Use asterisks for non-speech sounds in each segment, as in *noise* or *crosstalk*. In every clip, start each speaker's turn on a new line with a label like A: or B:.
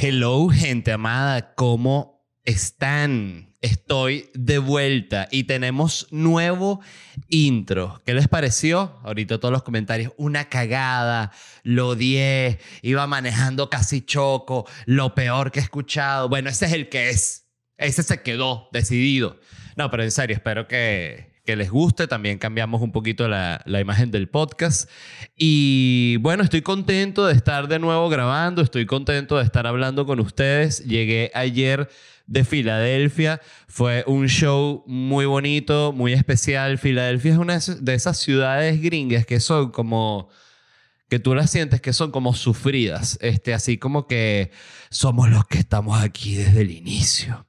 A: Hello, gente amada, ¿cómo están? Estoy de vuelta y tenemos nuevo intro. ¿Qué les pareció? Ahorita todos los comentarios, una cagada, lo odié, iba manejando casi choco, lo peor que he escuchado. Bueno, ese es el que es. Ese se quedó decidido. No, pero en serio, espero que, que les guste. También cambiamos un poquito la, la, imagen del podcast. Y bueno, estoy contento de estar de nuevo grabando, estoy contento de estar hablando con ustedes. Llegué ayer de Filadelfia, fue un show muy bonito, muy especial. Filadelfia es una de esas ciudades gringas que son como que tú las sientes que son como sufridas, este, así como que somos los que estamos aquí desde el inicio,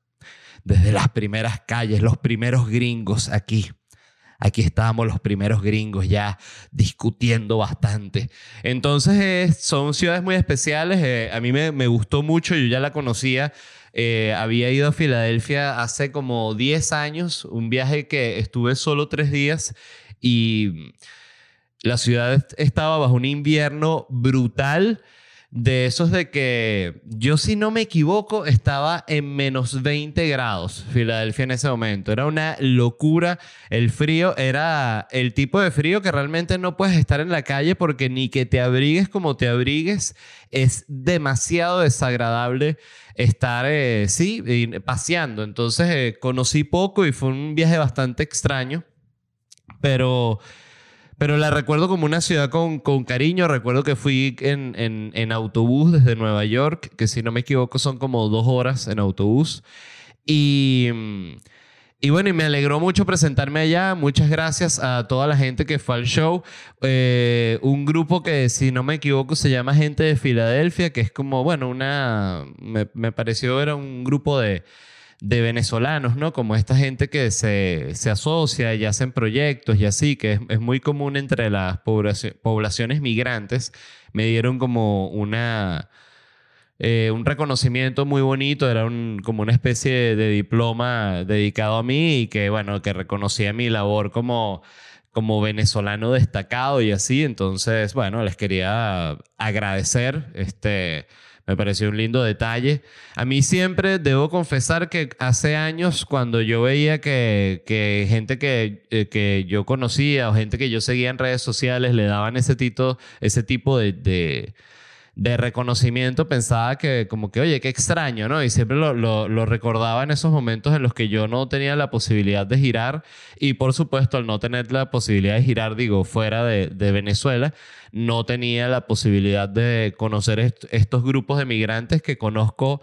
A: desde las primeras calles, los primeros gringos aquí. Aquí estábamos los primeros gringos ya discutiendo bastante. Entonces son ciudades muy especiales. Eh, a mí me, me, gustó mucho, yo ya la conocía. Eh, había ido a Filadelfia hace como 10 años, un viaje que estuve solo tres días y la ciudad estaba bajo un invierno brutal de esos de que yo si no me equivoco estaba en menos 20 grados Filadelfia en ese momento. Era una locura. El frío era el tipo de frío que realmente no puedes estar en la calle porque ni que te abrigues como te abrigues es demasiado desagradable estar, eh, sí, paseando. Entonces eh, conocí poco y fue un viaje bastante extraño. Pero pero la recuerdo como una ciudad con, con cariño. Recuerdo que fui en, en, en, autobús desde Nueva York, que si no me equivoco son como dos horas en autobús. Y, y bueno, y me alegró mucho presentarme allá. Muchas gracias a toda la gente que fue al show. Eh, un grupo que, si no me equivoco, se llama Gente de Filadelfia, que es como, bueno, una... Me, me pareció era un grupo de de venezolanos, ¿no? Como esta gente que se, se asocia y hacen proyectos y así, que es, es muy común entre las poblaciones migrantes. Me dieron como una... Eh, un reconocimiento muy bonito, era un, como una especie de, diploma dedicado a mí y que, bueno, que reconocía mi labor como, como venezolano destacado y así. Entonces, bueno, les quería agradecer este, me pareció un lindo detalle. A mí siempre debo confesar que hace años cuando yo veía que, que gente que, eh, que, yo conocía o gente que yo seguía en redes sociales le daban ese, tito, ese tipo de, de de reconocimiento pensaba que como que, oye, qué extraño, ¿no? Y siempre lo, lo, recordaba en esos momentos en los que yo no tenía la posibilidad de girar y por supuesto al no tener la posibilidad de girar, digo, fuera de, de Venezuela, no tenía la posibilidad de conocer estos grupos de migrantes que conozco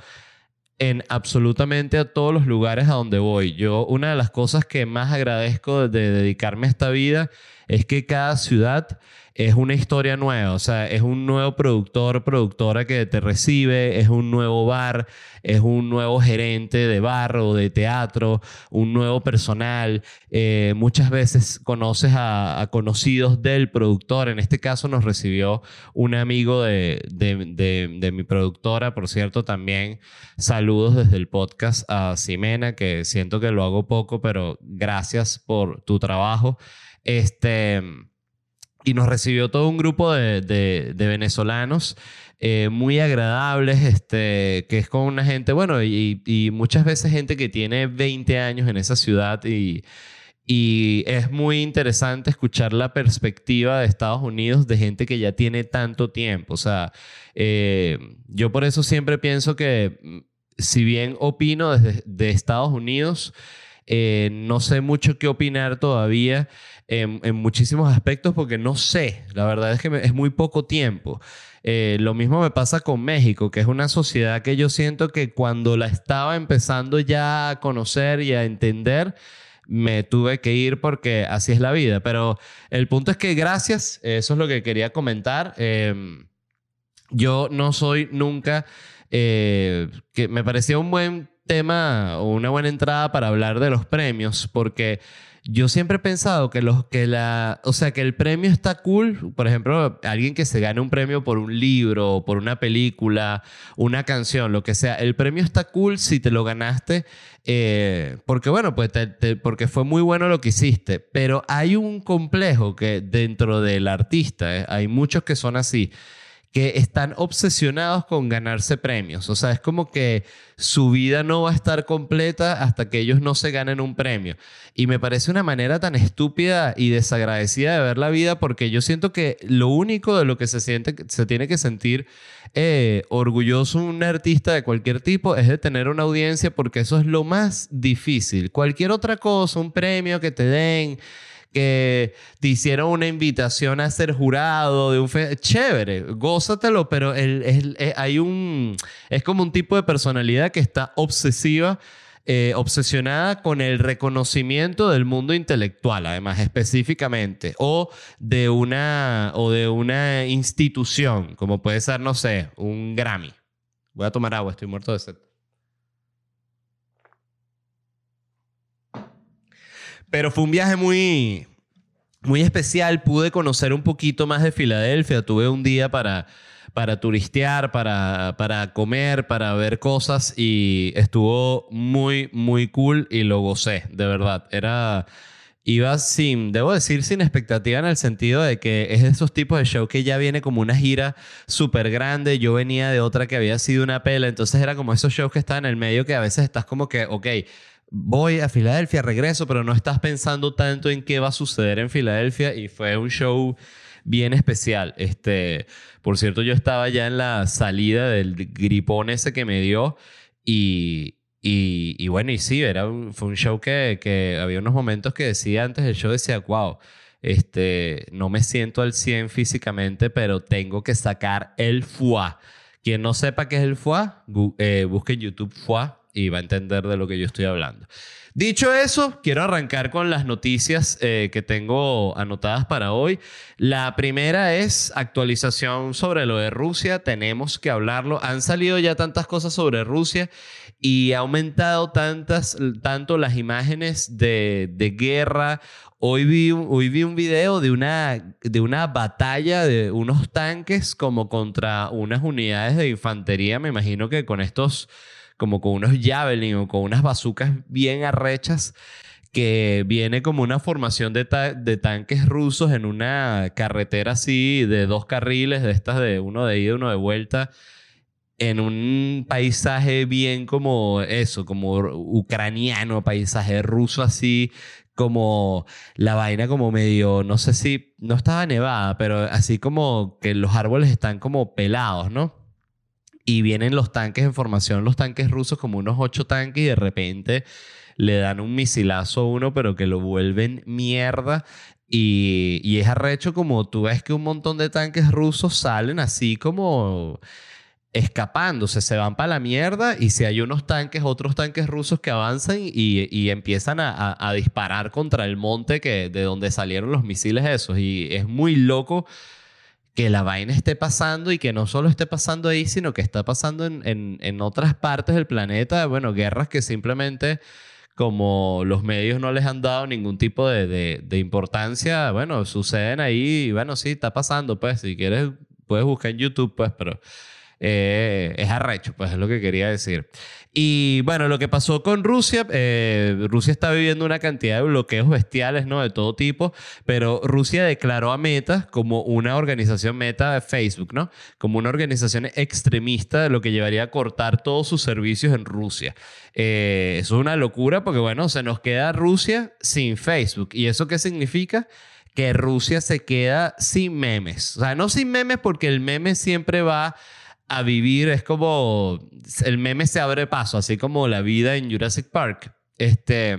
A: en absolutamente a todos los lugares a donde voy. Yo, una de las cosas que más agradezco de dedicarme a esta vida es que cada ciudad es una historia nueva, o sea, es un nuevo productor, productora que te recibe, es un nuevo bar, es un nuevo gerente de bar o de teatro, un nuevo personal. Eh, muchas veces conoces a, conocidos del productor. En este caso nos recibió un amigo de, de, mi productora, por cierto, también saludos desde el podcast a Simena, que siento que lo hago poco, pero gracias por tu trabajo. Este y nos recibió todo un grupo de, de, venezolanos eh, muy agradables, este, que es con una gente, bueno, y, muchas veces gente que tiene 20 años en esa ciudad y, y es muy interesante escuchar la perspectiva de Estados Unidos de gente que ya tiene tanto tiempo. O sea, eh, yo por eso siempre pienso que mm, si bien opino desde de Estados Unidos, eh, no sé mucho qué opinar todavía en, muchísimos aspectos porque no sé, la verdad es que es muy poco tiempo. Eh, lo mismo me pasa con México, que es una sociedad que yo siento que cuando la estaba empezando ya a conocer y a entender, me tuve que ir porque así es la vida. Pero el punto es que gracias, eso es lo que quería comentar. Em, yo no soy nunca, eh, que me parecía un buen tema o una buena entrada para hablar de los premios, porque yo siempre he pensado que los que la, o sea, que el premio está cool, por ejemplo, alguien que se gane un premio por un libro, por una película, una canción, lo que sea, el premio está cool si te lo ganaste, eh, porque bueno, pues porque fue muy bueno lo que hiciste, pero hay un complejo que dentro del artista, eh, hay muchos que son así que están obsesionados con ganarse premios. O sea, es como que su vida no va a estar completa hasta que ellos no se ganen un premio. Y me parece una manera tan estúpida y desagradecida de ver la vida porque yo siento que lo único de lo que se, siente, se tiene que sentir eh, orgulloso un artista de cualquier tipo es de tener una audiencia porque eso es lo más difícil. Cualquier otra cosa, un premio que te den que te hicieron una invitación a ser jurado de un chévere, gózatelo, pero hay un es como un tipo de personalidad que está obsesiva eh, obsesionada con el reconocimiento del mundo intelectual, además específicamente, o de una o de una institución, como puede ser, no sé, un Grammy. Voy a tomar agua, estoy muerto de sed. Pero fue un viaje muy, muy especial. Pude conocer un poquito más de Filadelfia. Tuve un día para, para turistear, para, para comer, para ver cosas y estuvo muy, muy cool y lo gocé, de verdad. Era... Iba sin, debo decir, sin expectativa en el sentido de que es de esos tipos de show que ya viene como una gira súper grande. Yo venía de otra que había sido una pela, entonces era como esos shows que están en el medio que a veces estás como que, ok, voy a Filadelfia, regreso, pero no estás pensando tanto en qué va a suceder en Filadelfia y fue un show bien especial. Este, por cierto, yo estaba ya en la salida del gripón ese que me dio y, y, bueno, y sí, era fue un show que, que había unos momentos que decía antes del show, decía, wow, este, no me siento al 100 físicamente, pero tengo que sacar el foie. Quien no sepa qué es el foie, eh, busque en YouTube foie y va a entender de lo que yo estoy hablando. Dicho eso, quiero arrancar con las noticias eh, que tengo anotadas para hoy. La primera es actualización sobre lo de Rusia. Tenemos que hablarlo. Han salido ya tantas cosas sobre Rusia y ha aumentado tantas, tanto las imágenes de, de guerra. Hoy vi, hoy vi un video de una, de una batalla de unos tanques como contra unas unidades de infantería. Me imagino que con estos como con unos javelin o con unas bazucas bien arrechas que viene como una formación de, de, tanques rusos en una carretera así de dos carriles, de estas de uno de ida y uno de vuelta, en un paisaje bien como eso, como ucraniano, paisaje ruso así, como la vaina como medio, no sé si, no estaba nevada, pero así como que los árboles están como pelados, ¿no? Y vienen los tanques en formación, los tanques rusos como unos ocho tanques y de repente le dan un misilazo a uno, pero que lo vuelven mierda. Y, y es arrecho como tú ves que un montón de tanques rusos salen así como escapándose, se van para la mierda y si hay unos tanques, otros tanques rusos que avanzan y, y empiezan a, a, disparar contra el monte que, de donde salieron los misiles esos. Y es muy loco que la vaina esté pasando y que no solo esté pasando ahí, sino que está pasando en, en, otras partes del planeta. Bueno, guerras que simplemente como los medios no les han dado ningún tipo de, de, importancia, bueno, suceden ahí bueno, sí, está pasando, pues si quieres puedes buscar en YouTube, pues, pero eh, es arrecho, pues es lo que quería decir. Y bueno, lo que pasó con Rusia, eh, Rusia está viviendo una cantidad de bloqueos bestiales, ¿no? De todo tipo, pero Rusia declaró a Meta como una organización Meta de Facebook, ¿no? Como una organización extremista, de lo que llevaría a cortar todos sus servicios en Rusia. Eh, eso es una locura porque, bueno, se nos queda Rusia sin Facebook. ¿Y eso qué significa? Que Rusia se queda sin memes. O sea, no sin memes porque el meme siempre va a vivir, es como el meme se abre paso, así como la vida en Jurassic Park. Este,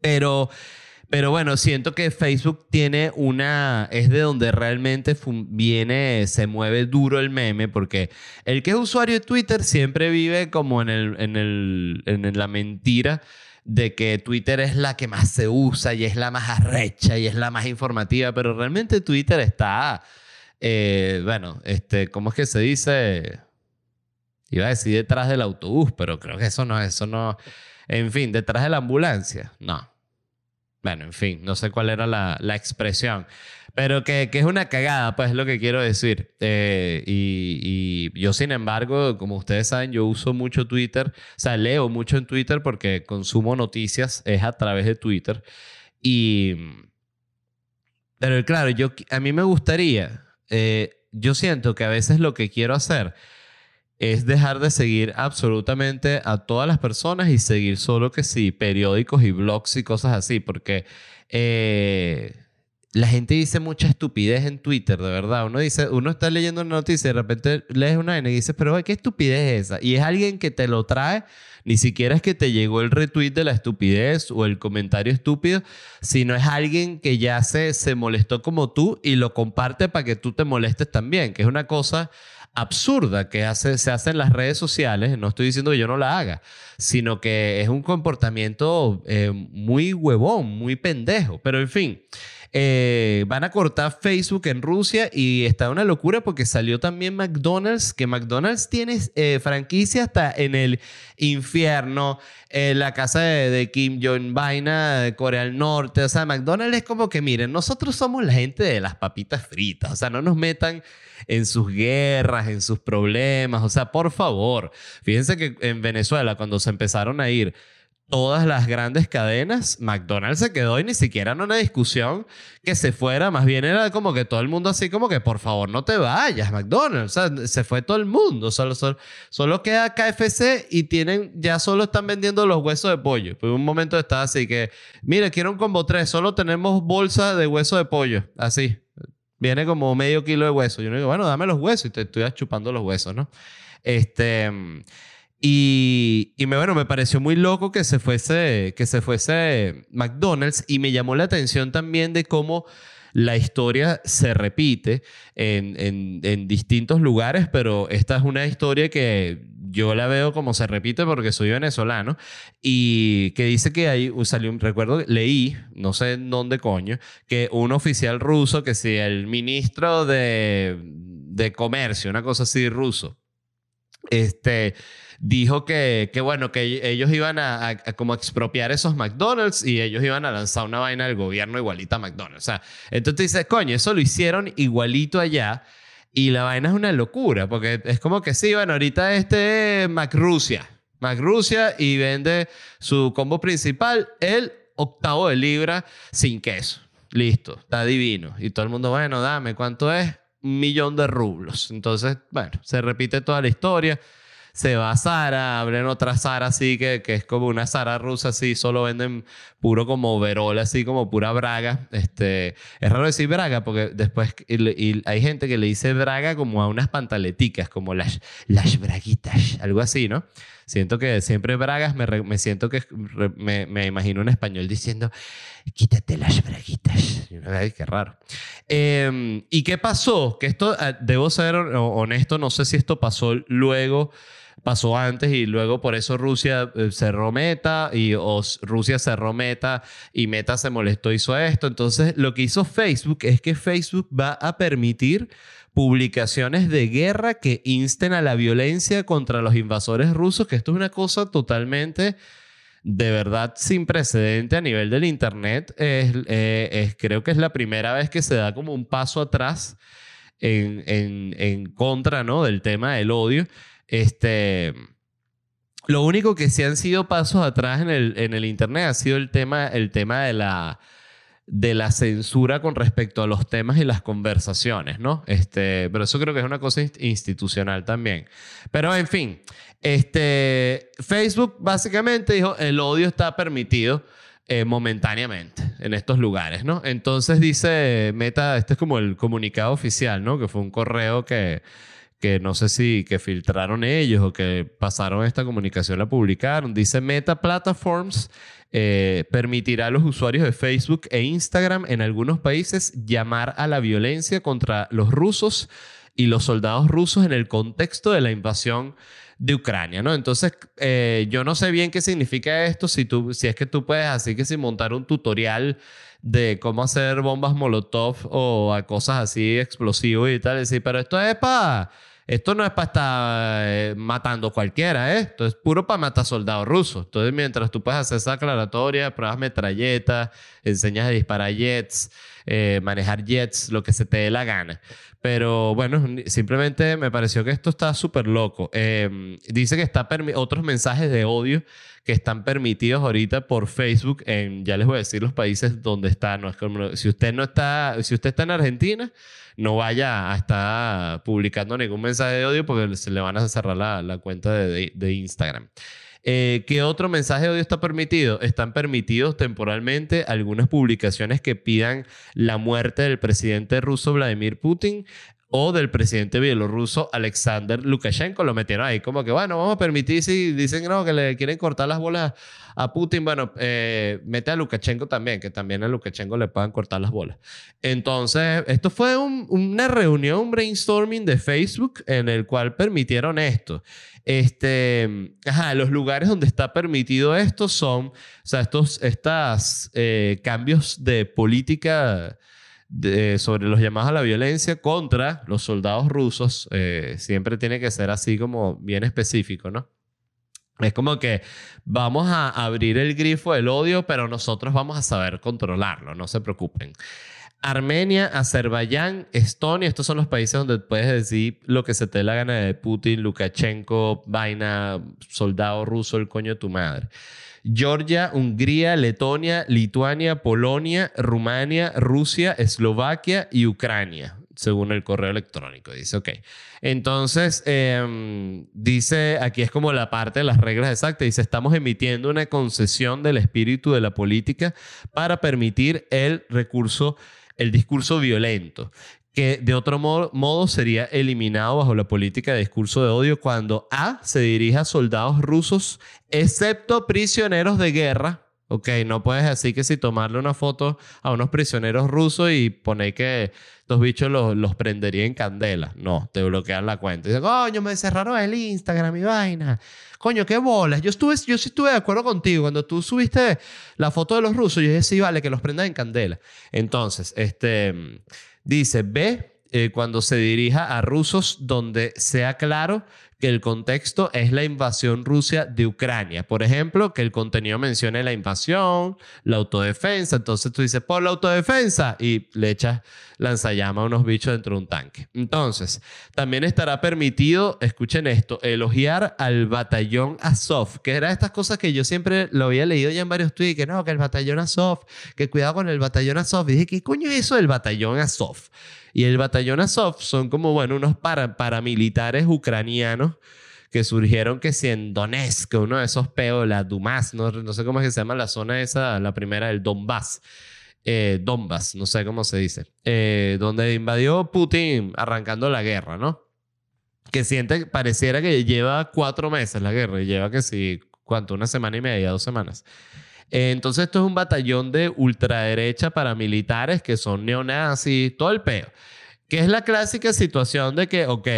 A: pero, pero bueno, siento que Facebook tiene una, es de donde realmente viene, se mueve duro el meme, porque el que es usuario de Twitter siempre vive como en, el, en, el, en la mentira de que Twitter es la que más se usa y es la más arrecha y es la más informativa, pero realmente Twitter está eh, bueno, este, ¿cómo es que se dice? Iba a decir detrás del autobús, pero creo que eso no, eso no. En fin, detrás de la ambulancia. No. Bueno, en fin, no sé cuál era la, la expresión. Pero que, que, es una cagada, pues es lo que quiero decir. Eh, y, y, yo, sin embargo, como ustedes saben, yo uso mucho Twitter. O sea, leo mucho en Twitter porque consumo noticias, es a través de Twitter. Y. Pero claro, yo, a mí me gustaría eh, yo siento que a veces lo que quiero hacer es dejar de seguir absolutamente a todas las personas y seguir solo que sí, periódicos y blogs y cosas así, porque eh, la gente dice mucha estupidez en Twitter, de verdad. Uno dice, uno está leyendo una noticia y de repente lees una y dices, pero ¿qué estupidez es esa? Y es alguien que te lo trae, ni siquiera es que te llegó el retweet de la estupidez o el comentario estúpido, sino es alguien que ya se, se molestó como tú y lo comparte para que tú te molestes también, que es una cosa absurda que hace, se hace en las redes sociales, no estoy diciendo que yo no la haga, sino que es un comportamiento eh, muy huevón, muy pendejo, pero en fin. Eh, van a cortar Facebook en Rusia y está una locura porque salió también McDonald's, que McDonald's tiene eh, franquicia hasta en el infierno, en la casa de, Kim Jong Vaina de Corea del Norte. O sea, McDonald's es como que, miren, nosotros somos la gente de las papitas fritas, o sea, no nos metan en sus guerras, en sus problemas, o sea, por favor, fíjense que en Venezuela cuando se empezaron a ir todas las grandes cadenas, McDonald's se quedó y ni siquiera en una discusión que se fuera, más bien era como que todo el mundo así como que por favor no te vayas, McDonald's, o sea, se fue todo el mundo, solo, solo, queda KFC y tienen, ya solo están vendiendo los huesos de pollo. Pues un momento estaba así que, mire, quiero un combo 3, solo tenemos bolsa de hueso de pollo, así. Viene como medio kilo de hueso. Yo digo, bueno, dame los huesos y te estoy chupando los huesos, ¿no? Este... Y, y me, bueno, me pareció muy loco que se, fuese, que se fuese McDonald's y me llamó la atención también de cómo la historia se repite en, en, en, distintos lugares, pero esta es una historia que yo la veo como se repite porque soy venezolano y que dice que ahí salió, recuerdo, leí, no sé en dónde coño, que un oficial ruso, que si el ministro de, de comercio, una cosa así ruso, este dijo que, que bueno, que ellos iban a, como expropiar esos McDonald's y ellos iban a lanzar una vaina del gobierno igualita a McDonald's. O sea, entonces dices, coño, eso lo hicieron igualito allá y la vaina es una locura porque es como que sí, bueno, ahorita este es McRusia, McRusia y vende su combo principal, el octavo de libra sin queso. Listo, está divino. Y todo el mundo, bueno, dame, ¿cuánto es? Un millón de rublos. Entonces, bueno, se repite toda la historia se va a Sara, abren otra Sara así que, que es como una Sara rusa así, solo venden puro como overol, así como pura braga. Este, es raro decir braga porque después y, hay gente que le dice braga como a unas pantaleticas, como las, las braguitas, algo así, ¿no? Siento que siempre bragas me, me siento que me, me, imagino un español diciendo, quítate las braguitas. Ay, qué raro. Em, ¿Y qué pasó? Que esto, eh, debo ser honesto, no sé si esto pasó luego pasó antes y luego por eso Rusia eh, cerró Meta y Rusia Meta y Meta se molestó, hizo esto. Entonces lo que hizo Facebook es que Facebook va a permitir publicaciones de guerra que insten a la violencia contra los invasores rusos, que esto es una cosa totalmente de verdad sin precedente a nivel del Internet. Es, eh, creo que es la primera vez que se da como un paso atrás en, en, en contra ¿no? del tema del odio. Este, lo único que sí han sido pasos atrás en el, en el Internet ha sido el tema, el tema de, la, de la censura con respecto a los temas y las conversaciones, ¿no? Este, pero eso creo que es una cosa institucional también. Pero en fin, este, Facebook básicamente dijo, el odio está permitido. Eh, momentáneamente en estos lugares, ¿no? Entonces dice Meta, este es como el comunicado oficial, ¿no? Que fue un correo que, que no sé si que filtraron ellos o que pasaron esta comunicación, la publicaron. Dice Meta Platforms eh, permitirá a los usuarios de Facebook e Instagram en algunos países llamar a la violencia contra los rusos y los soldados rusos en el contexto de la invasión de Ucrania, ¿no? Entonces, eh, yo no sé bien qué significa esto, si, tú, si es que tú puedes así que si montar un tutorial de cómo hacer bombas molotov o a cosas así explosivas y tal, decir, pero esto es para esto no es para estar eh, matando cualquiera, ¿eh? Esto es puro para matar soldados rusos. Entonces, mientras tú puedes hacer esa aclaratoria, pruebas metralletas, enseñas a disparar jets, eh, manejar jets, lo que se te dé la gana. Pero bueno, simplemente me pareció que esto está súper loco. Em, dice que está otros mensajes de odio que están permitidos ahorita por Facebook en, ya les voy a decir los países donde está. Si usted no está, si usted está en Argentina, no vaya a estar publicando ningún mensaje de odio porque se le van a cerrar la, la cuenta de, Instagram. Eh, ¿Qué otro mensaje de odio está permitido? Están permitidos temporalmente algunas publicaciones que pidan la muerte del presidente ruso Vladimir Putin o del presidente bielorruso Alexander Lukashenko. Lo metieron ahí como que, bueno, vamos a permitir si dicen no, que le quieren cortar las bolas a Putin, bueno, eh, mete a Lukashenko también, que también a Lukashenko le puedan cortar las bolas. Entonces, esto fue una reunión, un brainstorming de Facebook en el cual permitieron esto. Este, ajá, los lugares donde está permitido esto son, o sea, estos estas, eh, cambios de política sobre los llamados a la violencia contra los soldados rusos, eh, siempre tiene que ser así como bien específico, ¿no? Es como que vamos a abrir el grifo del odio, pero nosotros vamos a saber controlarlo, no se preocupen. Armenia, Azerbaiyán, Estonia, estos son los países donde puedes decir lo que se te dé la gana de Putin, Lukashenko, vaina, soldado ruso, el coño de tu madre. Georgia, Hungría, Letonia, Lituania, Polonia, Rumania, Rusia, Eslovaquia y Ucrania, según el correo electrónico. Dice, ok. Entonces, em, dice, aquí es como la parte de las reglas exactas, dice, estamos emitiendo una concesión del espíritu de la política para permitir el recurso, el discurso violento que de otro modo, sería eliminado bajo la política de discurso de odio cuando A se dirige a soldados rusos, excepto prisioneros de guerra. Ok, no puedes así que si tomarle una foto a unos prisioneros rusos y poner que estos bichos los, los prendería en candela. No, te bloquean la cuenta. Dicen, coño, me cerraron el Instagram y vaina. Coño, qué bolas. Yo, estuve, yo sí estuve de acuerdo contigo. Cuando tú subiste la foto de los rusos, yo dije, sí, vale, que los prendan en candela. Entonces, este Dice, B, eh, cuando se dirija a rusos donde sea claro que el contexto es la invasión Rusia de Ucrania. Por ejemplo, que el contenido mencione la invasión, la autodefensa. Entonces tú dices, por la autodefensa y le echas lanzallama a unos bichos dentro de un tanque. Entonces, también estará permitido, escuchen esto, elogiar al batallón Azov, que era estas cosas que yo siempre lo había leído ya en varios tweets, que no, que el batallón Azov, que cuidado con el batallón Azov. Y dije, ¿qué coño es eso del batallón Azov? Y el batallón Azov son como, bueno, unos paramilitares ucranianos que surgieron que si en Donetsk, uno de esos peos, la Dumas, no, no sé cómo es que se llama la zona esa, la primera, el Donbass. Eh, Donbass, no sé cómo se dice, eh, donde invadió Putin arrancando la guerra, ¿no? Que siente, pareciera que lleva cuatro meses la guerra, y lleva que sí, ¿cuánto? Una semana y media, dos semanas. Eh, entonces esto es un batallón de ultraderecha paramilitares que son neonazis, todo el peo. Que es la clásica situación de que, ok,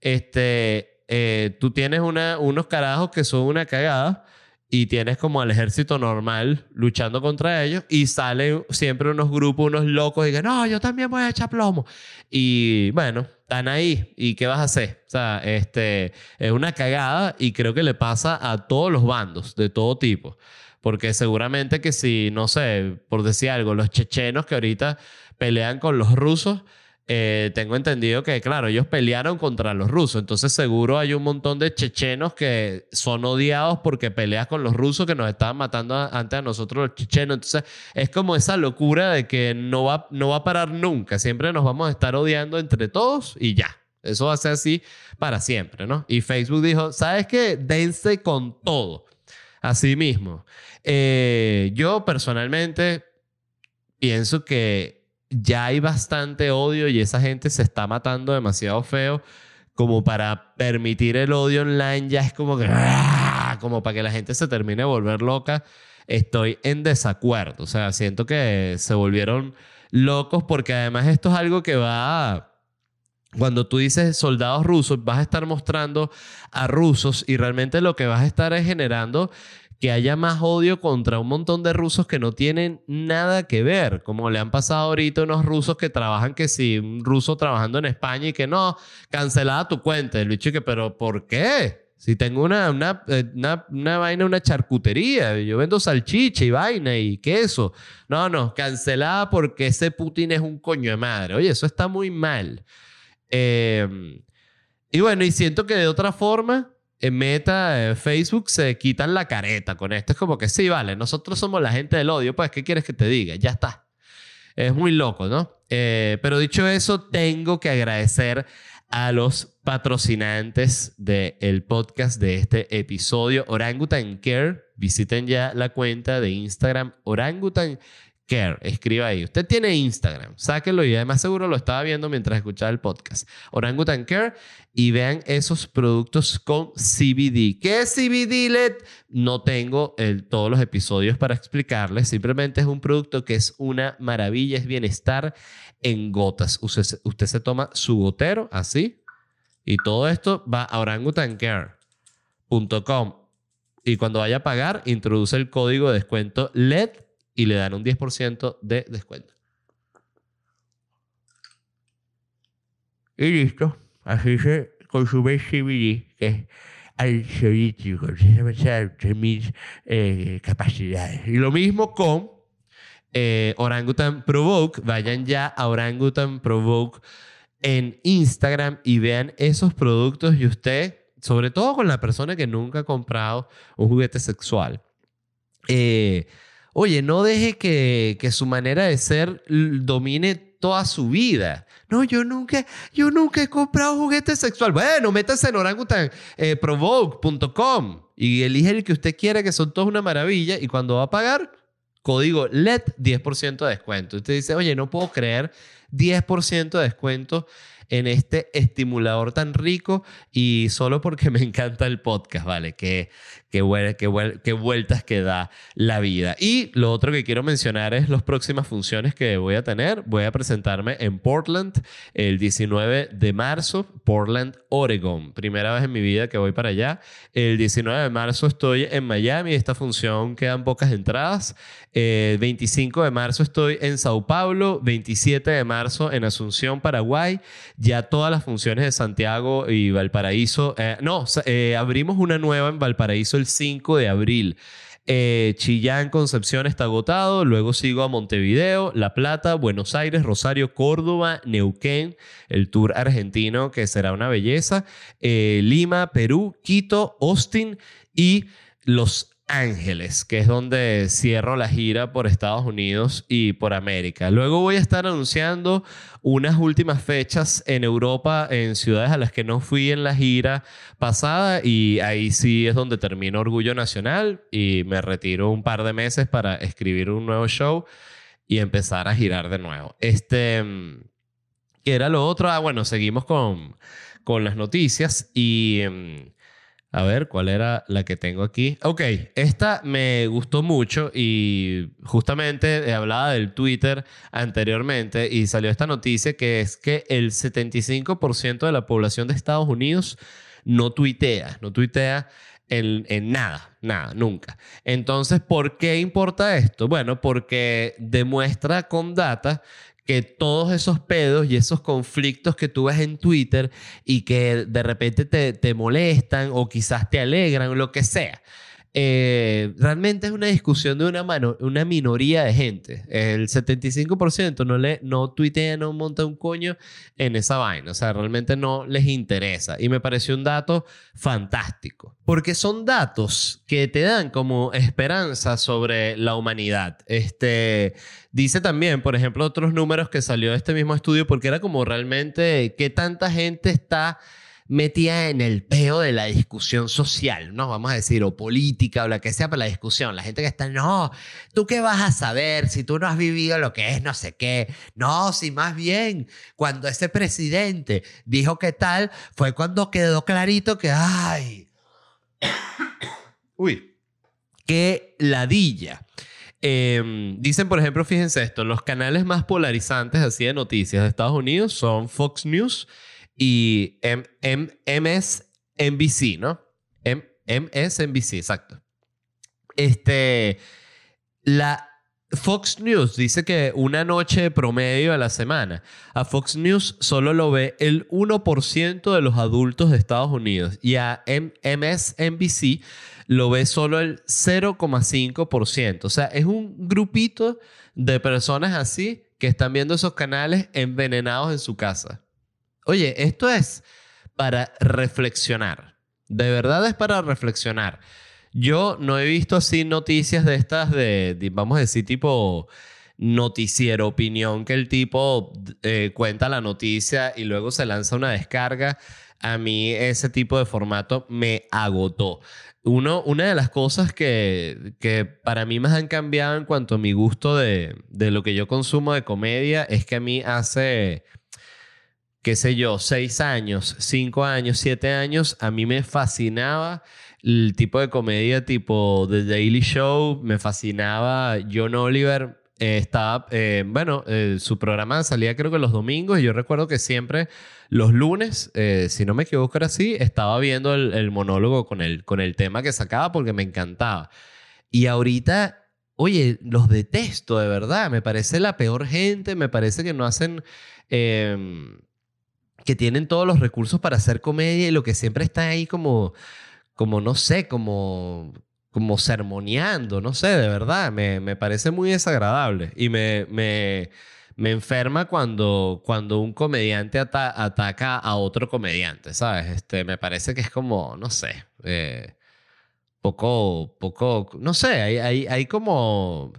A: este, eh, tú tienes unos carajos que son una cagada y tienes como al ejército normal luchando contra ellos y salen siempre unos grupos, unos locos y que no, yo también voy a echar plomo. Y bueno, están ahí y ¿qué vas a hacer? O sea, este, es una cagada y creo que le pasa a todos los bandos de todo tipo. Porque seguramente que si, no sé, por decir algo, los chechenos que ahorita pelean con los rusos, eh, tengo entendido que, claro, ellos pelearon contra los rusos. Entonces seguro hay un montón de chechenos que son odiados porque peleas con los rusos que nos estaban matando antes a nosotros los chechenos. Entonces es como esa locura de que no va, no va a parar nunca. Siempre nos vamos a estar odiando entre todos y ya. Eso va a ser así para siempre, ¿no? Y Facebook dijo, ¿sabes qué? Dense con todo. Así mismo. Eh, yo personalmente pienso que ya hay bastante odio y esa gente se está matando demasiado feo como para permitir el odio online ya es como que ¡ah! como para que la gente se termine de volver loca estoy en desacuerdo o sea siento que se volvieron locos porque además esto es algo que va cuando tú dices soldados rusos, vas a estar mostrando a rusos y realmente lo que vas a estar es generando que haya más odio contra un montón de rusos que no tienen nada que ver, como le han pasado ahorita unos rusos que trabajan que si un ruso trabajando en España y que no, cancelada tu cuenta, el bicho que, pero ¿por qué? Si tengo una, una, eh, una, una vaina, una charcutería, yo vendo salchicha y vaina y queso. No, no, cancelada porque ese Putin es un coño de madre. Oye, eso está muy mal. Eh, y bueno, y siento que de otra forma, Meta, en Facebook, se quitan la careta con esto. Es como que sí, vale, nosotros somos la gente del odio, pues, ¿qué quieres que te diga? Ya está. Es muy loco, ¿no? Eh, pero dicho eso, tengo que agradecer a los patrocinantes del podcast de este episodio, Orangutan Care. Visiten ya la cuenta de Instagram, Orangutan Care, escriba ahí. Usted tiene Instagram, sáquenlo y además seguro lo estaba viendo mientras escuchaba el podcast. Orangutan Care y vean esos productos con CBD. ¿Qué es CBD LED? No tengo todos los episodios para explicarles, simplemente es un producto que es una maravilla, es bienestar en gotas. Usted, usted se toma su gotero así y todo esto va a orangutancare.com y cuando vaya a pagar introduce el código de descuento LED y le dan un 10% de descuento.
B: Y listo. Así se consume CBD, que es ansiolítico, mis eh, capacidades.
A: Y lo mismo con eh, Orangutan Provoke. Vayan ya a Orangutan Provoke en Instagram y vean esos productos y usted, sobre todo con la persona que nunca ha comprado un juguete sexual, eh, Oye, no deje que, que su manera de ser domine toda su vida. No, yo nunca, yo nunca he comprado juguete sexual. Bueno, métase en orangutanprovoke.com eh, y elige el que usted quiera, que son todos una maravilla. Y cuando va a pagar, código LED 10% de descuento. Usted dice, oye, no puedo creer 10% de descuento en este estimulador tan rico y solo porque *laughs* me encanta el podcast, ¿vale? Qué, qué, qué, qué vueltas que da la vida. Y lo otro que quiero mencionar es las próximas funciones que voy a tener. Voy a presentarme en Portland el 19 de marzo, Portland, Oregon. Primera vez en mi vida que voy para allá. El 19 de marzo estoy en Miami. Esta función quedan pocas entradas. El 25 de marzo estoy en Sao Paulo. 27 de marzo en Asunción, Paraguay ya todas las funciones de Santiago y Valparaíso, eh, no, eh, abrimos una nueva en Valparaíso el 5 de abril. Eh, Chillán, Concepción está agotado. Luego sigo a Montevideo, La Plata, Buenos Aires, Rosario, Córdoba, Neuquén, el tour argentino que será una belleza. Lima, Perú, Quito, Austin y Los Ángeles, que es donde cierro la gira por Estados Unidos y por América. Luego voy a estar anunciando unas últimas fechas en Europa, en ciudades a las que no fui en la gira pasada y ahí sí es donde termino Orgullo Nacional y me retiro un par de meses para escribir un nuevo show y empezar a girar de nuevo. Este, ¿qué era lo otro? Ah, bueno, seguimos con, con las noticias y... A ver, ¿cuál era la que tengo aquí? Ok, esta me gustó mucho y justamente hablaba del Twitter anteriormente y salió esta noticia que es que el 75% de la población de Estados Unidos no tuitea, no tuitea en, nada, nada, nunca. Entonces, ¿por qué importa esto? Bueno, porque demuestra con data que todos esos pedos y esos conflictos que tú ves en Twitter y que de repente te, te molestan o quizás te alegran, lo que sea, eh, realmente es una discusión de una, mano, una minoría de gente. El 75% no, le, no tuitea, no monta un coño en esa vaina. O sea, realmente no les interesa. Y me pareció un dato fantástico. Porque son datos que te dan como esperanza sobre la humanidad. Este, dice también, por ejemplo, otros números que salió de este mismo estudio, porque era como realmente qué tanta gente está metida en el peo de la discusión social, ¿no? Vamos a decir, o política, o la que sea, para la discusión. La gente que está, no, ¿tú qué vas a saber si tú no has vivido lo que es no sé qué? No, si más bien, cuando ese presidente dijo que tal, fue cuando quedó clarito que, ay, *coughs* uy, qué ladilla. Em, dicen, por ejemplo, fíjense esto, los canales más polarizantes así de noticias de Estados Unidos son Fox News, y MSNBC, ¿no? MSNBC, exacto. Este, la Fox News dice que una noche promedio a la semana. A Fox News solo lo ve el 1% de los adultos de Estados Unidos y a MSNBC lo ve solo el 0,5%. O sea, es un grupito de personas así que están viendo esos canales envenenados en su casa. Oye, esto es para reflexionar. De verdad es para reflexionar. Yo no he visto así noticias de estas de, vamos a decir, tipo noticiero opinión, que el tipo eh, cuenta la noticia y luego se lanza una descarga. A mí ese tipo de formato me agotó. Uno, una de las cosas que, que, para mí más han cambiado en cuanto a mi gusto de, de lo que yo consumo de comedia es que a mí hace qué sé yo, seis años, cinco años, siete años, a mí me fascinaba el tipo de comedia tipo The Daily Show, me fascinaba John Oliver. Eh, estaba, eh, bueno, eh, su programa salía creo que los domingos y yo recuerdo que siempre los lunes, si no me equivoco era así, estaba viendo el, monólogo con el, con el tema que sacaba porque me encantaba. Y ahorita, oye, los detesto de verdad, me parece la peor gente, me parece que no hacen em, que tienen todos los recursos para hacer comedia y lo que siempre está ahí como como no sé, como, como sermoneando, no sé, de verdad, me, me parece muy desagradable y me, me, me enferma cuando, cuando un comediante ataca a otro comediante, ¿sabes? Este, me parece que es como, no sé, eh, poco, poco, no sé, hay, hay, hay como...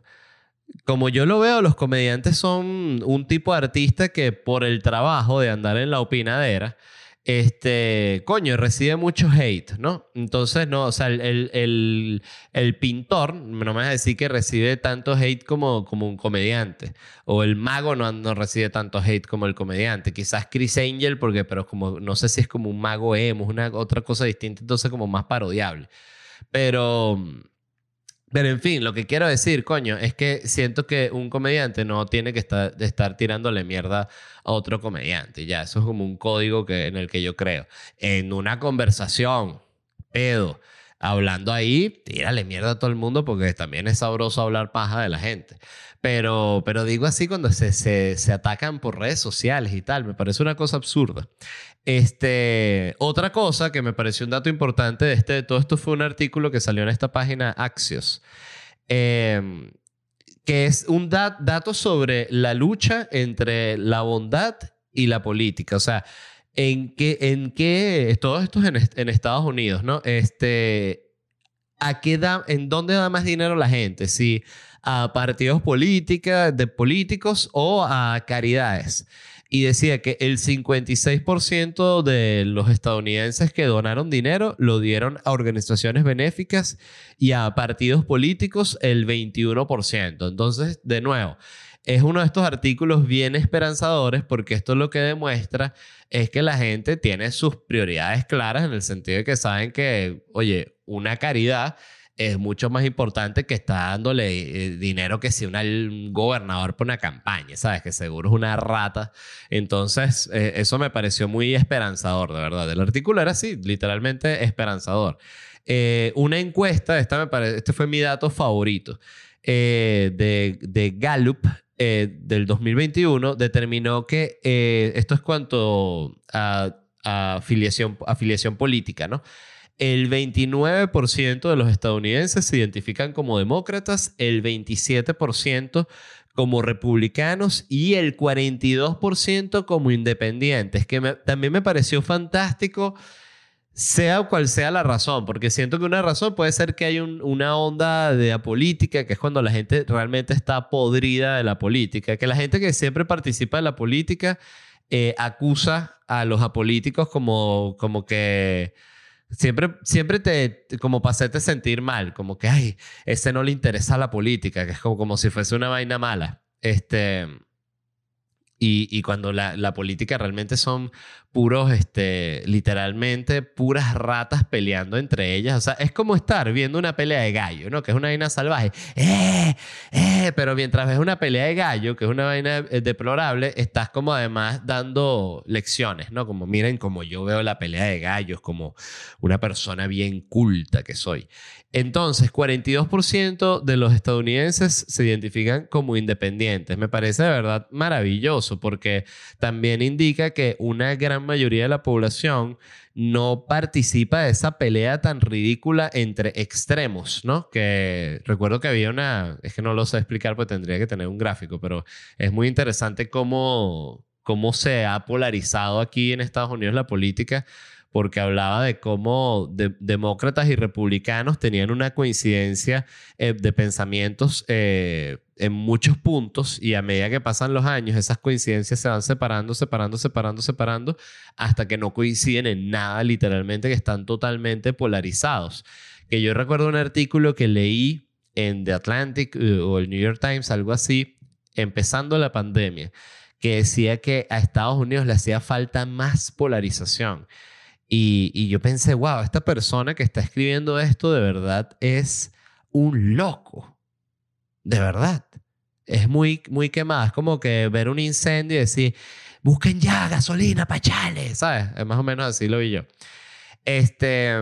A: Como yo lo veo, los comediantes son un tipo de artista que por el trabajo de andar en la opinadera, este, coño, recibe mucho hate, ¿no? Entonces, no, o sea, el, el, el, pintor, no me vas decir que recibe tanto hate como, como un comediante, o el mago no, no recibe tanto hate como el comediante, quizás Chris Angel, porque, pero como, no sé si es como un mago emo, es una otra cosa distinta, entonces como más parodiable. Pero pero en fin, lo que quiero decir, coño, es que siento que un comediante no tiene que estar, estar tirándole mierda a otro comediante. Ya, eso es como un código que, en el que yo creo. En una conversación, pedo, hablando ahí, tírale mierda a todo el mundo porque también es sabroso hablar paja de la gente. Pero, pero digo así cuando se, se, se atacan por redes sociales y tal, me parece una cosa absurda. Este, otra cosa que me pareció un dato importante de este, todo esto fue un artículo que salió en esta página Axios, em, que es un dato sobre la lucha entre la bondad y la política. O sea, en qué, en qué, todo esto es en, Estados Unidos, ¿no? Este, ¿a qué da, en dónde da más dinero la gente? Si a partidos política, de políticos o a caridades y decía que el 56% de los estadounidenses que donaron dinero lo dieron a organizaciones benéficas y a partidos políticos el 21%. Entonces, de nuevo, es uno de estos artículos bien esperanzadores porque esto lo que demuestra es que la gente tiene sus prioridades claras en el sentido de que saben que, oye, una caridad es mucho más importante que está dándole eh, dinero que si un gobernador por una campaña, ¿sabes? Que seguro es una rata. Entonces, eh, eso me pareció muy esperanzador, de verdad. El artículo era así, literalmente esperanzador. Eh, una encuesta, esta me este fue mi dato favorito, de, de, Gallup del 2021, determinó que esto es cuanto a, a afiliación, afiliación política, ¿no? El 29% de los estadounidenses se identifican como demócratas, el 27% como republicanos y el 42% como independientes, que también me pareció fantástico, sea cual sea la razón, porque siento que una razón puede ser que hay una onda de la política, que es cuando la gente realmente está podrida de la política, que la gente que siempre participa de la política eh, acusa a los apolíticos como, como que Siempre, siempre te, como para hacerte sentir mal, como que, ay, ese no le interesa la política, que es como, como si fuese una vaina mala. Este, Y, cuando la, la política realmente son puros, este, literalmente puras ratas peleando entre ellas. O sea, es como estar viendo una pelea de gallo, ¿no? Que es una vaina salvaje. ¡Eh! ¡Eh! Pero mientras ves una pelea de gallo, que es una vaina eh, deplorable, estás como además dando lecciones, ¿no? Como miren como yo veo la pelea de gallos, como una persona bien culta que soy. Entonces, 42% de los estadounidenses se identifican como independientes. Me parece de verdad maravilloso porque también indica que una gran mayoría de la población no participa de esa pelea tan ridícula entre extremos, ¿no? Que recuerdo que había una, es que no lo sé explicar porque tendría que tener un gráfico, pero es muy interesante cómo, cómo se ha polarizado aquí en Estados Unidos la política porque hablaba de cómo de- demócratas y republicanos tenían una coincidencia eh, de pensamientos eh, en muchos puntos y a medida que pasan los años esas coincidencias se van separando, separando, separando, separando hasta que no coinciden en nada literalmente que están totalmente polarizados. Que yo recuerdo un artículo que leí en The Atlantic eh, o el New York Times, algo así, empezando la pandemia, que decía que a Estados Unidos le hacía falta más polarización. Y, yo pensé, wow, esta persona que está escribiendo esto de verdad es un loco. De verdad. Es muy, muy quemada. Es como que ver un incendio y decir, busquen ya gasolina, pachales, ¿sabes? Es más o menos así lo vi yo. Este.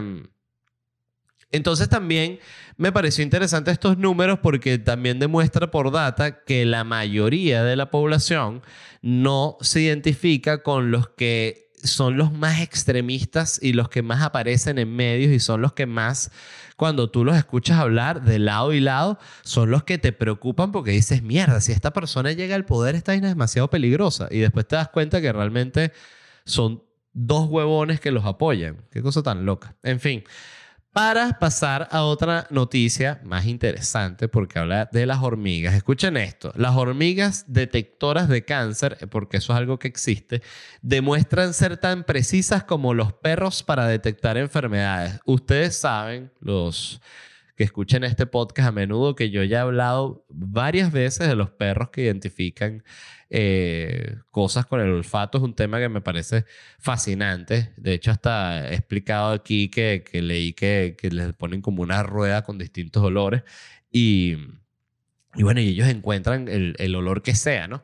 A: Entonces también me pareció interesante estos números porque también demuestra por data que la mayoría de la población no se identifica con los que son los más extremistas y los que más aparecen en medios y son los que más, cuando tú los escuchas hablar de lado y lado, son los que te preocupan porque dices, mierda, si esta persona llega al poder, esta vaina es demasiado peligrosa. Y después te das cuenta que realmente son dos huevones que los apoyan. Qué cosa tan loca. En fin. Para pasar a otra noticia más interesante, porque habla de las hormigas. Escuchen esto. Las hormigas detectoras de cáncer, porque eso es algo que existe, demuestran ser tan precisas como los perros para detectar enfermedades. Ustedes saben, los que escuchen este podcast a menudo, que yo ya he hablado varias veces de los perros que identifican eh, cosas con el olfato. Es un tema que me parece fascinante. De hecho, hasta he explicado aquí que, que leí que, que les ponen como una rueda con distintos olores y, y bueno, y ellos encuentran el, el olor que sea, ¿no?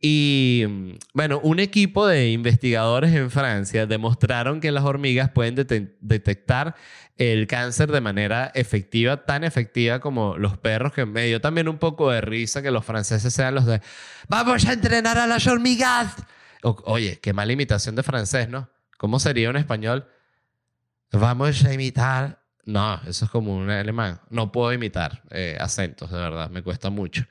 A: Y mm, bueno, un equipo de investigadores en Francia demostraron que las hormigas pueden dete- detectar el cáncer de manera efectiva, tan efectiva como los perros, que me dio también un poco de risa que los franceses sean los de ¡Vamos a entrenar a las hormigas! O- oye, qué mala imitación de francés, ¿no? ¿Cómo sería en español? Vamos a imitar. No, eso es como un alemán. No puedo imitar eh, acentos, de verdad, me cuesta mucho.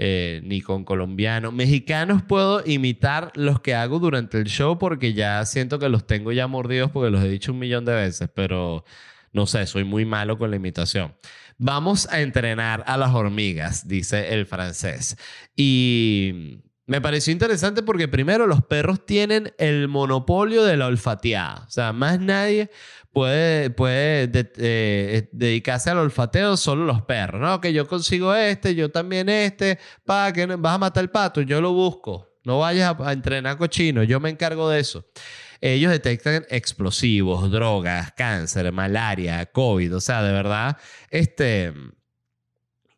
A: Eh, ni con colombiano. Mexicanos puedo imitar los que hago durante el show porque ya siento que los tengo ya mordidos porque los he dicho un millón de veces, pero no sé, soy muy malo con la imitación. Vamos a entrenar a las hormigas, dice el francés. Y me pareció interesante porque primero los perros tienen el monopolio de la olfateada. O sea, más nadie puede, puede de- eh, dedicarse al olfateo, solo los perros. No, que yo consigo este, yo también este. Pa, que vas a matar el pato, yo lo busco. No vayas a, entrenar cochino, yo me encargo de eso. Ellos detectan explosivos, drogas, cáncer, malaria, COVID. O sea, de verdad, este...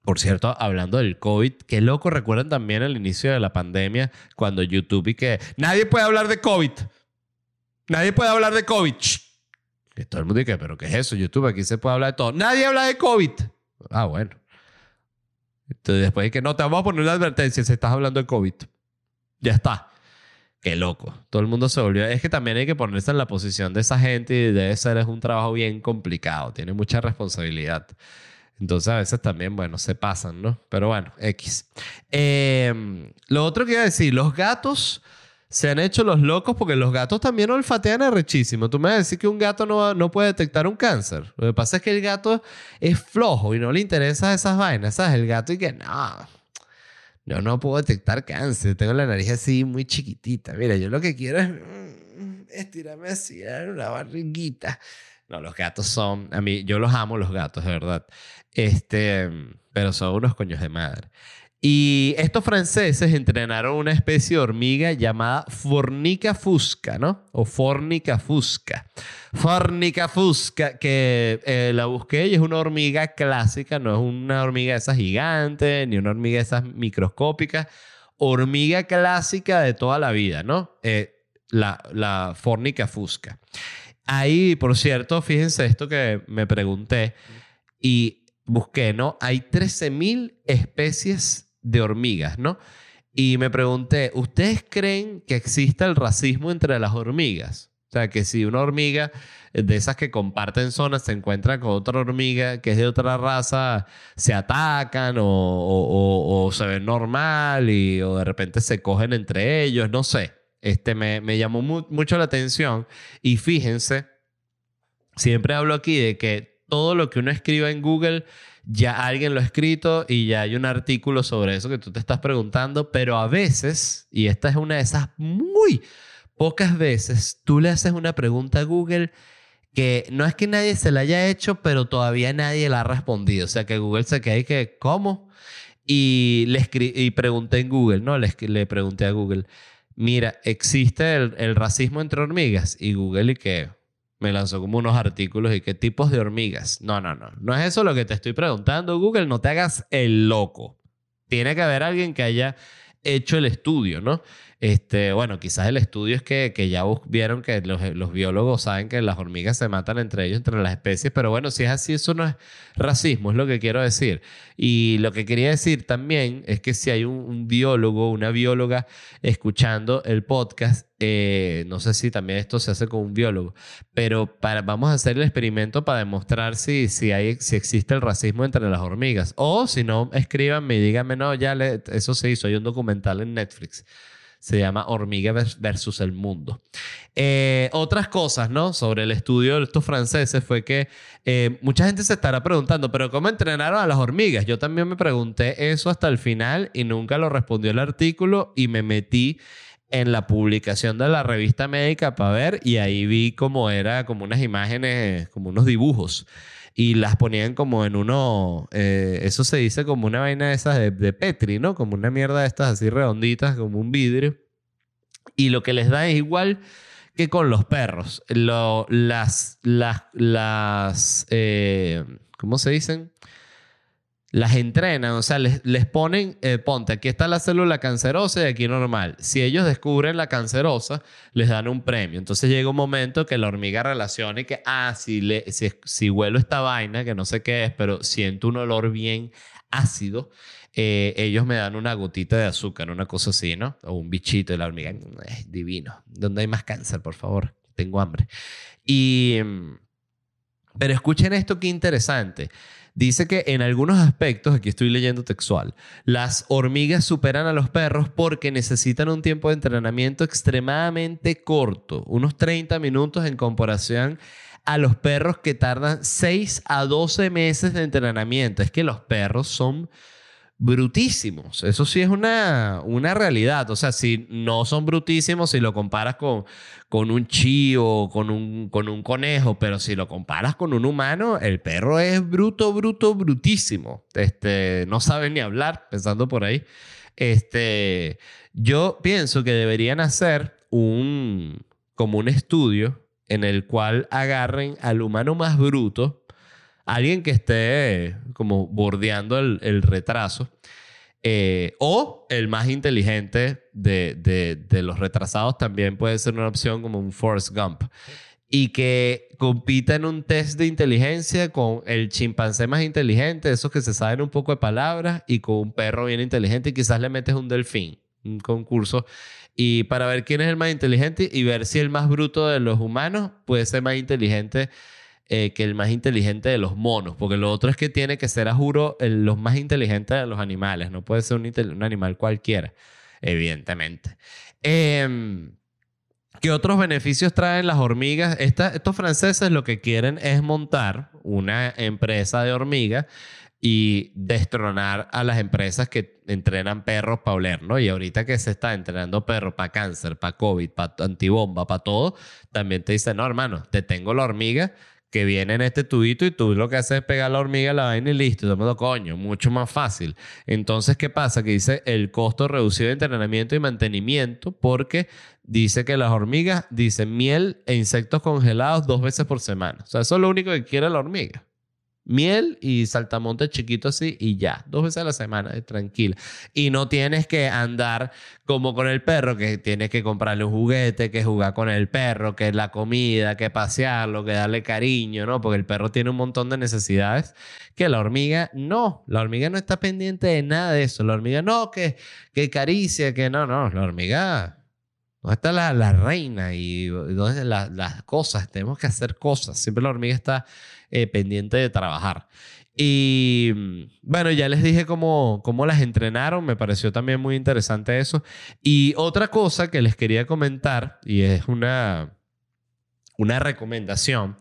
A: Por cierto, hablando del COVID, qué loco, recuerdan también el inicio de la pandemia cuando YouTube y que nadie puede hablar de COVID. Nadie puede hablar de COVID. Shh. Todo el mundo dice, pero ¿qué es eso? YouTube, aquí se puede hablar de todo. Nadie habla de COVID. Ah, bueno. Entonces después de que no, te vamos a poner una advertencia si estás hablando de COVID. Ya está. Qué loco. Todo el mundo se volvió. Es que también hay que ponerse en la posición de esa gente y debe ser es un trabajo bien complicado. Tiene mucha responsabilidad. Entonces a veces también, bueno, se pasan, ¿no? Pero bueno, X. Eh, lo otro que iba a decir, los gatos se han hecho los locos porque los gatos también olfatean arrechísimo. Tú me vas a decir que un gato no, no puede detectar un cáncer. Lo que pasa es que el gato es flojo y no le interesan esas vainas, ¿sabes? El gato y que no, yo no puedo detectar cáncer. Tengo la nariz así muy chiquitita. Mira, yo lo que quiero es mm, estirarme así, una barriguita. No, los gatos son, a mí, yo los amo los gatos, de verdad. Este, pero son unos coños de madre. Y estos franceses entrenaron una especie de hormiga llamada Fornica fusca, ¿no? O Fornica fusca. Fornica fusca, que eh, la busqué y es una hormiga clásica, no es una hormiga de esas gigantes, ni una hormiga de esas microscópicas. Hormiga clásica de toda la vida, ¿no? Eh, la, la Fornica fusca. Ahí, por cierto, fíjense esto que me pregunté y busqué, ¿no? Hay 13.000 especies de hormigas, ¿no? Y me pregunté, ¿ustedes creen que exista el racismo entre las hormigas? O sea, que si una hormiga de esas que comparten zonas se encuentra con otra hormiga que es de otra raza, se atacan o, se ven normal y, o de repente se cogen entre ellos, no sé. Este me, me llamó mucho la atención y fíjense, siempre hablo aquí de que todo lo que uno escriba en Google ya alguien lo ha escrito y ya hay un artículo sobre eso que tú te estás preguntando, pero a veces, y esta es una de esas muy pocas veces, tú le haces una pregunta a Google que no es que nadie se la haya hecho, pero todavía nadie la ha respondido. O sea, que Google se queda y que, ¿cómo? Y, le y pregunté en Google, ¿no? Le, le pregunté a Google, mira, ¿existe el, el racismo entre hormigas? Y Google y que, me lanzó como unos artículos y qué tipos de hormigas. No, no, no. No es eso lo que te estoy preguntando, Google. No te hagas el loco. Tiene que haber alguien que haya hecho el estudio, ¿no? Este, bueno, quizás el estudio es que, ya vieron que los, biólogos saben que las hormigas se matan entre ellos, entre las especies, pero bueno, si es así, eso no es racismo, es lo que quiero decir. Y lo que quería decir también es que si hay un, un biólogo, una bióloga escuchando el podcast, eh, no sé si también esto se hace con un biólogo, pero vamos a hacer el experimento para demostrar si, si, hay, si existe el racismo entre las hormigas. O si no, escríbanme y díganme, no, ya eso se hizo, hay un documental en Netflix se llama Hormiga versus el Mundo. Eh, otras cosas, ¿no? Sobre el estudio de estos franceses fue que eh, mucha gente se estará preguntando, pero ¿cómo entrenaron a las hormigas? Yo también me pregunté eso hasta el final y nunca lo respondió el artículo y me metí en la publicación de la revista médica para ver y ahí vi como era como unas imágenes, como unos dibujos y las ponían como en uno, eh, eso se dice como una vaina de esas de, Petri, ¿no? Como una mierda de estas así redonditas, como un vidrio. Y lo que les da es igual que con los perros. Lo, las, las, las, eh, ¿cómo se dicen? Las entrenan, o sea, les, les ponen, eh, ponte, aquí está la célula cancerosa y aquí normal. Si ellos descubren la cancerosa, les dan un premio. Entonces llega un momento que la hormiga relaciona y que, ah, si, le, si, si huelo esta vaina, que no sé qué es, pero siento un olor bien ácido, eh, ellos me dan una gotita de azúcar, una cosa así, ¿no? O un bichito y la hormiga, es divino. ¿Dónde hay más cáncer, por favor? Tengo hambre. Y, mm, pero escuchen esto, qué interesante. Dice que en algunos aspectos, aquí estoy leyendo textual, las hormigas superan a los perros porque necesitan un tiempo de entrenamiento extremadamente corto, unos 30 minutos en comparación a los perros que tardan 6 a 12 meses de entrenamiento. Es que los perros son brutísimos. Eso sí es una, una realidad. O sea, si no son brutísimos, si lo comparas con, con un chío, con un, con un conejo, pero si lo comparas con un humano, el perro es bruto, bruto, brutísimo. Este, no sabe ni hablar, pensando por ahí. Este, yo pienso que deberían hacer un, como un estudio en el cual agarren al humano más bruto alguien que esté como bordeando el, retraso. Eh, o el más inteligente de, los retrasados también puede ser una opción como un Forrest Gump. Y que compita en un test de inteligencia con el chimpancé más inteligente, esos que se saben un poco de palabras, y con un perro bien inteligente y quizás le metes un delfín, un concurso. Y para ver quién es el más inteligente y ver si el más bruto de los humanos puede ser más inteligente eh, que el más inteligente de los monos, porque lo otro es que tiene que ser, a juro, los más inteligentes de los animales, no puede ser un, animal cualquiera, evidentemente. Em, ¿Qué otros beneficios traen las hormigas? estos franceses lo que quieren es montar una empresa de hormigas y destronar a las empresas que entrenan perros para oler, ¿no? Y ahorita que se está entrenando perros para cáncer, para COVID, para antibomba, para todo, también te dicen, no, hermano, te tengo la hormiga que viene en este tubito y tú lo que haces es pegar la hormiga la vaina y listo. Y todo el mundo, coño, mucho más fácil. Entonces, ¿qué pasa? Que dice el costo reducido de entrenamiento y mantenimiento porque dice que las hormigas dicen miel e insectos congelados dos veces por semana. O sea, eso es lo único que quiere la hormiga. Miel y saltamonte chiquito así y ya, dos veces a la semana, eh, tranquila. Y no tienes que andar como con el perro, que tienes que comprarle un juguete, que jugar con el perro, que la comida, que pasearlo, que darle cariño, ¿no? Porque el perro tiene un montón de necesidades que la hormiga no. La hormiga no está pendiente de nada de eso. La hormiga no, que, que caricia, que no, no. La hormiga ¿Dónde está la, la reina y dónde las las cosas? Tenemos que hacer cosas. Siempre la hormiga está eh, pendiente de trabajar. Y bueno, ya les dije cómo, cómo las entrenaron. Me pareció también muy interesante eso. Y otra cosa que les quería comentar, y es una, una recomendación,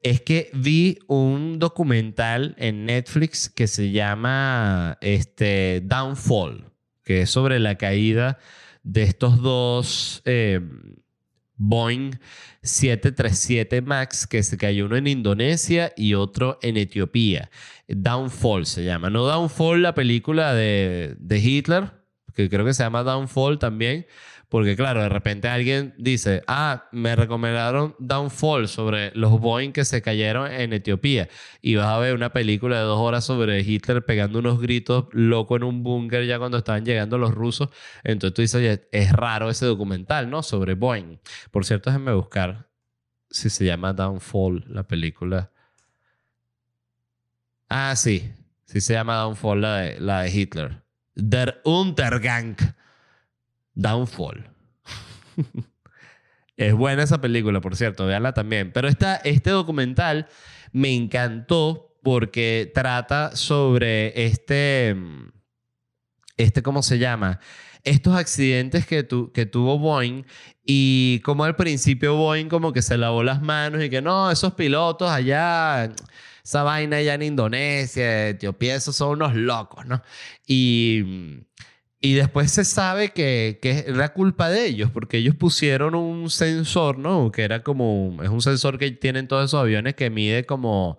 A: es que vi un documental en Netflix que se llama este, Downfall, que es sobre la caída de estos dos eh, Boeing 737 MAX, que se cayó uno en Indonesia y otro en Etiopía. Downfall se llama. No Downfall, la película de, de Hitler, que creo que se llama Downfall también, porque claro, de repente alguien dice, ah, me recomendaron Downfall sobre los Boeing que se cayeron en Etiopía. Y vas a ver una película de dos horas sobre Hitler pegando unos gritos loco en un búnker ya cuando estaban llegando los rusos. Entonces tú dices, es raro ese documental, ¿no? Sobre Boeing. Por cierto, déjenme buscar si se llama Downfall la película. Ah, sí. Sí se llama Downfall la de, la de Hitler. Der Untergang. Downfall. *laughs* es buena esa película, por cierto, véanla también. Pero esta, este documental me encantó porque trata sobre este, este, ¿cómo se llama? Estos accidentes que, tu, que tuvo Boeing y como al principio Boeing como que se lavó las manos y que no, esos pilotos allá, esa vaina allá en Indonesia, Etiopía, esos son unos locos, ¿no? Y y después se sabe que, que era culpa de ellos, porque ellos pusieron un sensor, ¿no? Que era como, es un sensor que tienen todos esos aviones que mide como,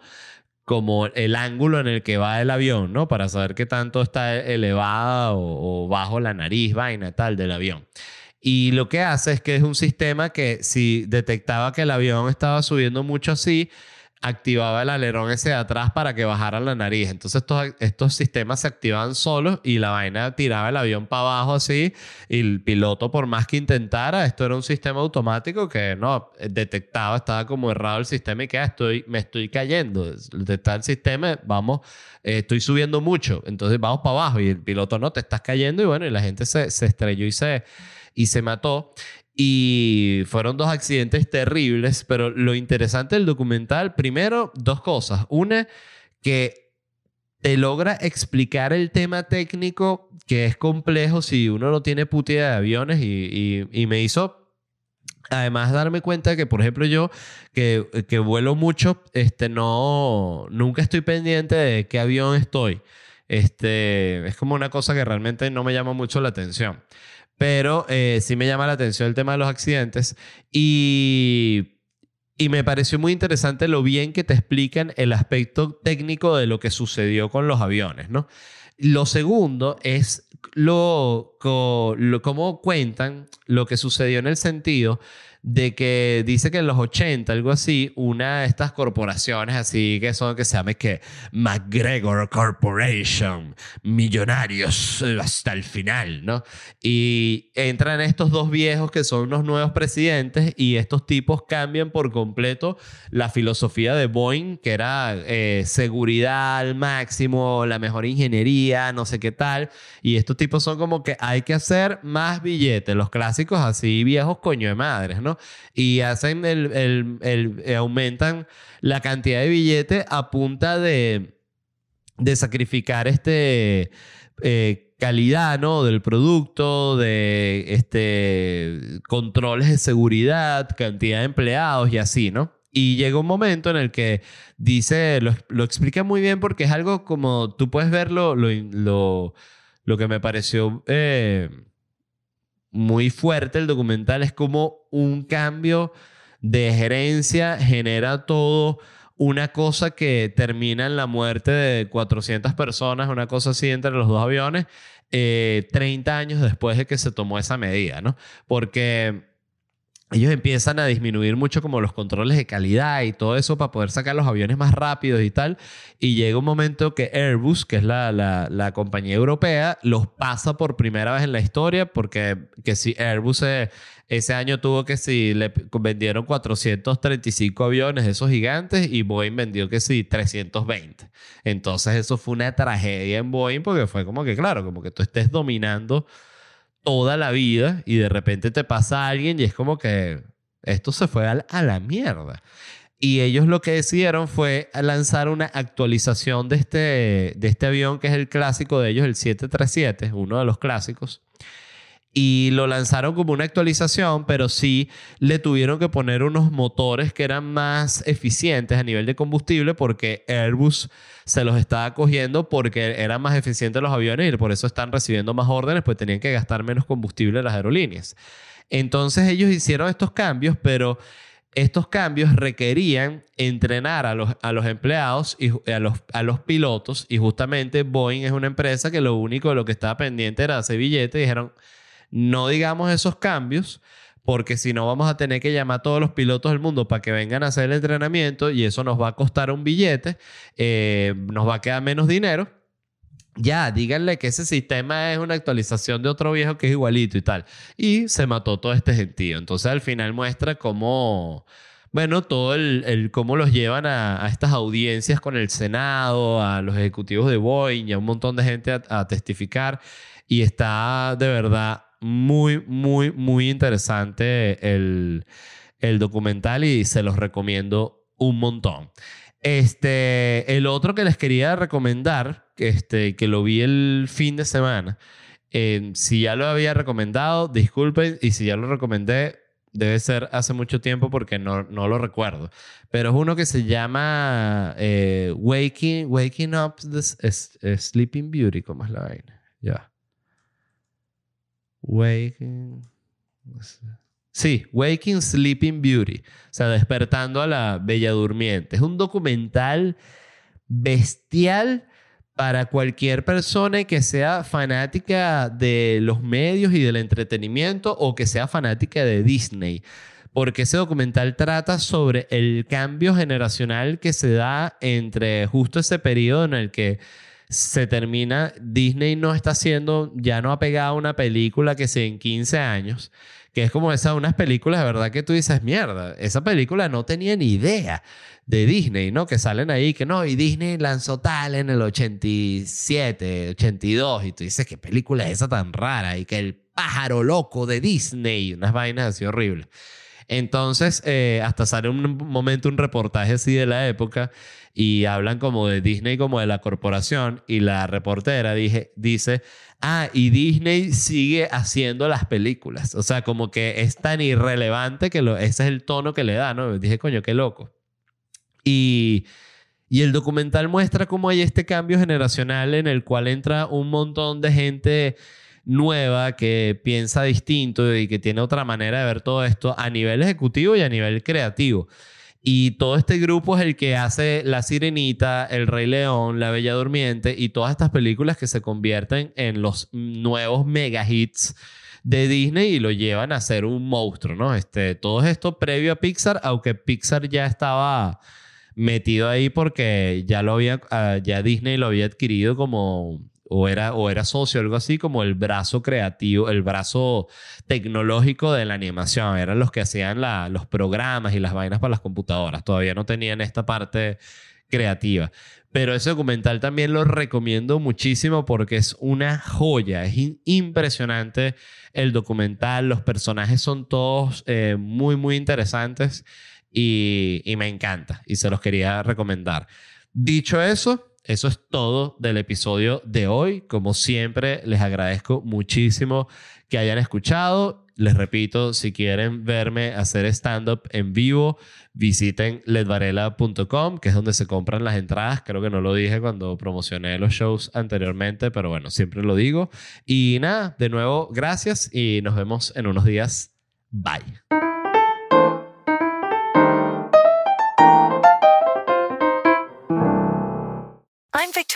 A: como el ángulo en el que va el avión, ¿no? Para saber qué tanto está elevada o, o bajo la nariz, vaina, tal, del avión. Y lo que hace es que es un sistema que si detectaba que el avión estaba subiendo mucho así, activaba el alerón ese de atrás para que bajara la nariz. Entonces estos, estos sistemas se activaban solos y la vaina tiraba el avión para abajo así y el piloto por más que intentara, esto era un sistema automático que no detectaba, estaba como errado el sistema y que ah, estoy, me estoy cayendo. Detectaba el sistema, vamos, eh, estoy subiendo mucho, entonces vamos para abajo y el piloto no, te estás cayendo y bueno, y la gente se, se estrelló y se, y se mató. Y fueron dos accidentes terribles, pero lo interesante del documental, primero, dos cosas. Una, que te logra explicar el tema técnico que es complejo si uno no tiene putida de aviones y, y, me hizo Además, darme cuenta que, por ejemplo, yo que, que, vuelo mucho, este, no, nunca estoy pendiente de qué avión estoy. Este, es como una cosa que realmente no me llama mucho la atención. Pero eh, sí me llama la atención el tema de los accidentes y, y me pareció muy interesante lo bien que te explican el aspecto técnico de lo que sucedió con los aviones, ¿no? Lo segundo es lo, cómo cuentan lo que sucedió en el sentido de que dice que en los 80, algo así, una de estas corporaciones así que son que se llama que McGregor Corporation, millonarios hasta el final, ¿no? Y entran estos dos viejos que son unos nuevos presidentes y estos tipos cambian por completo la filosofía de Boeing, que era eh, seguridad al máximo, la mejor ingeniería, no sé qué tal. Y estos tipos son como que hay que hacer más billetes, los clásicos así viejos coño de madres, ¿no? Y hacen el, el, eh, aumentan la cantidad de billetes a punta de, de sacrificar este eh, calidad, ¿no? Del producto, de este controles de seguridad, cantidad de empleados y así, ¿no? Y llega un momento en el que dice, lo, lo explica muy bien porque es algo como, tú puedes verlo, lo, lo, lo que me pareció eh, muy fuerte el documental es como un cambio de gerencia genera todo una cosa que termina en la muerte de 400 personas, una cosa así entre los dos aviones, eh, 30 años después de que se tomó esa medida, ¿no? Porque ellos empiezan a disminuir mucho como los controles de calidad y todo eso para poder sacar los aviones más rápidos y tal. Y llega un momento que Airbus, que es la, la, la compañía europea, los pasa por primera vez en la historia porque que si Airbus eh, ese año tuvo que si le vendieron 435 aviones de esos gigantes y Boeing vendió que sí 320. Entonces eso fue una tragedia en Boeing porque fue como que, claro, como que tú estés dominando toda la vida y de repente te pasa alguien y es como que esto se fue a la mierda. Y ellos lo que decidieron fue lanzar una actualización de este, de este avión que es el clásico de ellos, el 737, uno de los clásicos y lo lanzaron como una actualización, pero sí le tuvieron que poner unos motores que eran más eficientes a nivel de combustible porque Airbus se los estaba cogiendo porque eran más eficientes los aviones y por eso están recibiendo más órdenes, pues tenían que gastar menos combustible las aerolíneas. Entonces ellos hicieron estos cambios, pero estos cambios requerían entrenar a los, a los empleados y a los, a los pilotos y justamente Boeing es una empresa que lo único de lo que estaba pendiente era hacer billetes y dijeron no digamos esos cambios, porque si no vamos a tener que llamar a todos los pilotos del mundo para que vengan a hacer el entrenamiento y eso nos va a costar un billete, eh, nos va a quedar menos dinero. Ya, díganle que ese sistema es una actualización de otro viejo que es igualito y tal. Y se mató todo este gentío. Entonces al final muestra cómo, bueno, todo el, cómo los llevan a, estas audiencias con el Senado, a los ejecutivos de Boeing y a un montón de gente a testificar. Y está de verdad muy, muy, muy interesante el, documental y se los recomiendo un montón. Este, el otro que les quería recomendar, este, que lo vi el fin de semana, eh, si ya lo había recomendado, disculpen, y si ya lo recomendé, debe ser hace mucho tiempo porque no, no lo recuerdo. Pero es uno que se llama eh, Waking, Waking Up the Sleeping Beauty, ¿cómo es la vaina? Ya. Waking. Sí, Waking Sleeping Beauty. O sea, despertando a la bella durmiente. Es un documental bestial para cualquier persona que sea fanática de los medios y del entretenimiento o que sea fanática de Disney. Porque ese documental trata sobre el cambio generacional que se da entre justo ese periodo en el que se termina, Disney no está haciendo, ya no ha pegado una película que sea en 15 años, que es como esas unas películas de verdad que tú dices, mierda, esa película no tenía ni idea de Disney, ¿no? Que salen ahí, que no, y Disney lanzó tal en el 87, 82, y tú dices, ¿qué película es esa tan rara? Y que el pájaro loco de Disney, unas vainas así horribles. Entonces, eh, hasta sale un momento un reportaje así de la época y hablan como de Disney como de la corporación y la reportera dice, ah, y Disney sigue haciendo las películas. O sea, como que es tan irrelevante que lo, ese es el tono que le da, ¿no? Dije, coño, qué loco. Y... Y el documental muestra cómo hay este cambio generacional en el cual entra un montón de gente nueva que piensa distinto y que tiene otra manera de ver todo esto a nivel ejecutivo y a nivel creativo. Y todo este grupo es el que hace La Sirenita, El Rey León, La Bella Durmiente y todas estas películas que se convierten en los nuevos mega hits de Disney y lo llevan a ser un monstruo, ¿no? Este, todo esto previo a Pixar, aunque Pixar ya estaba metido ahí porque ya lo había, ah, ya Disney lo había adquirido como o era, o era socio, algo así como el brazo creativo, el brazo tecnológico de la animación. Eran los que hacían la, los programas y las vainas para las computadoras. Todavía no tenían esta parte creativa. Pero ese documental también lo recomiendo muchísimo porque es una joya. Es impresionante el documental. Los personajes son todos eh, muy, muy interesantes y, y me encanta. Y se los quería recomendar. Dicho eso, eso es todo del episodio de hoy. Como siempre, les agradezco muchísimo que hayan escuchado. Les repito, si quieren verme hacer stand-up en vivo, visiten ledvarela.com, que es donde se compran las entradas. Creo que no lo dije cuando promocioné los shows anteriormente, pero bueno, siempre lo digo. Y nada, de nuevo, gracias y nos vemos en unos días. Bye.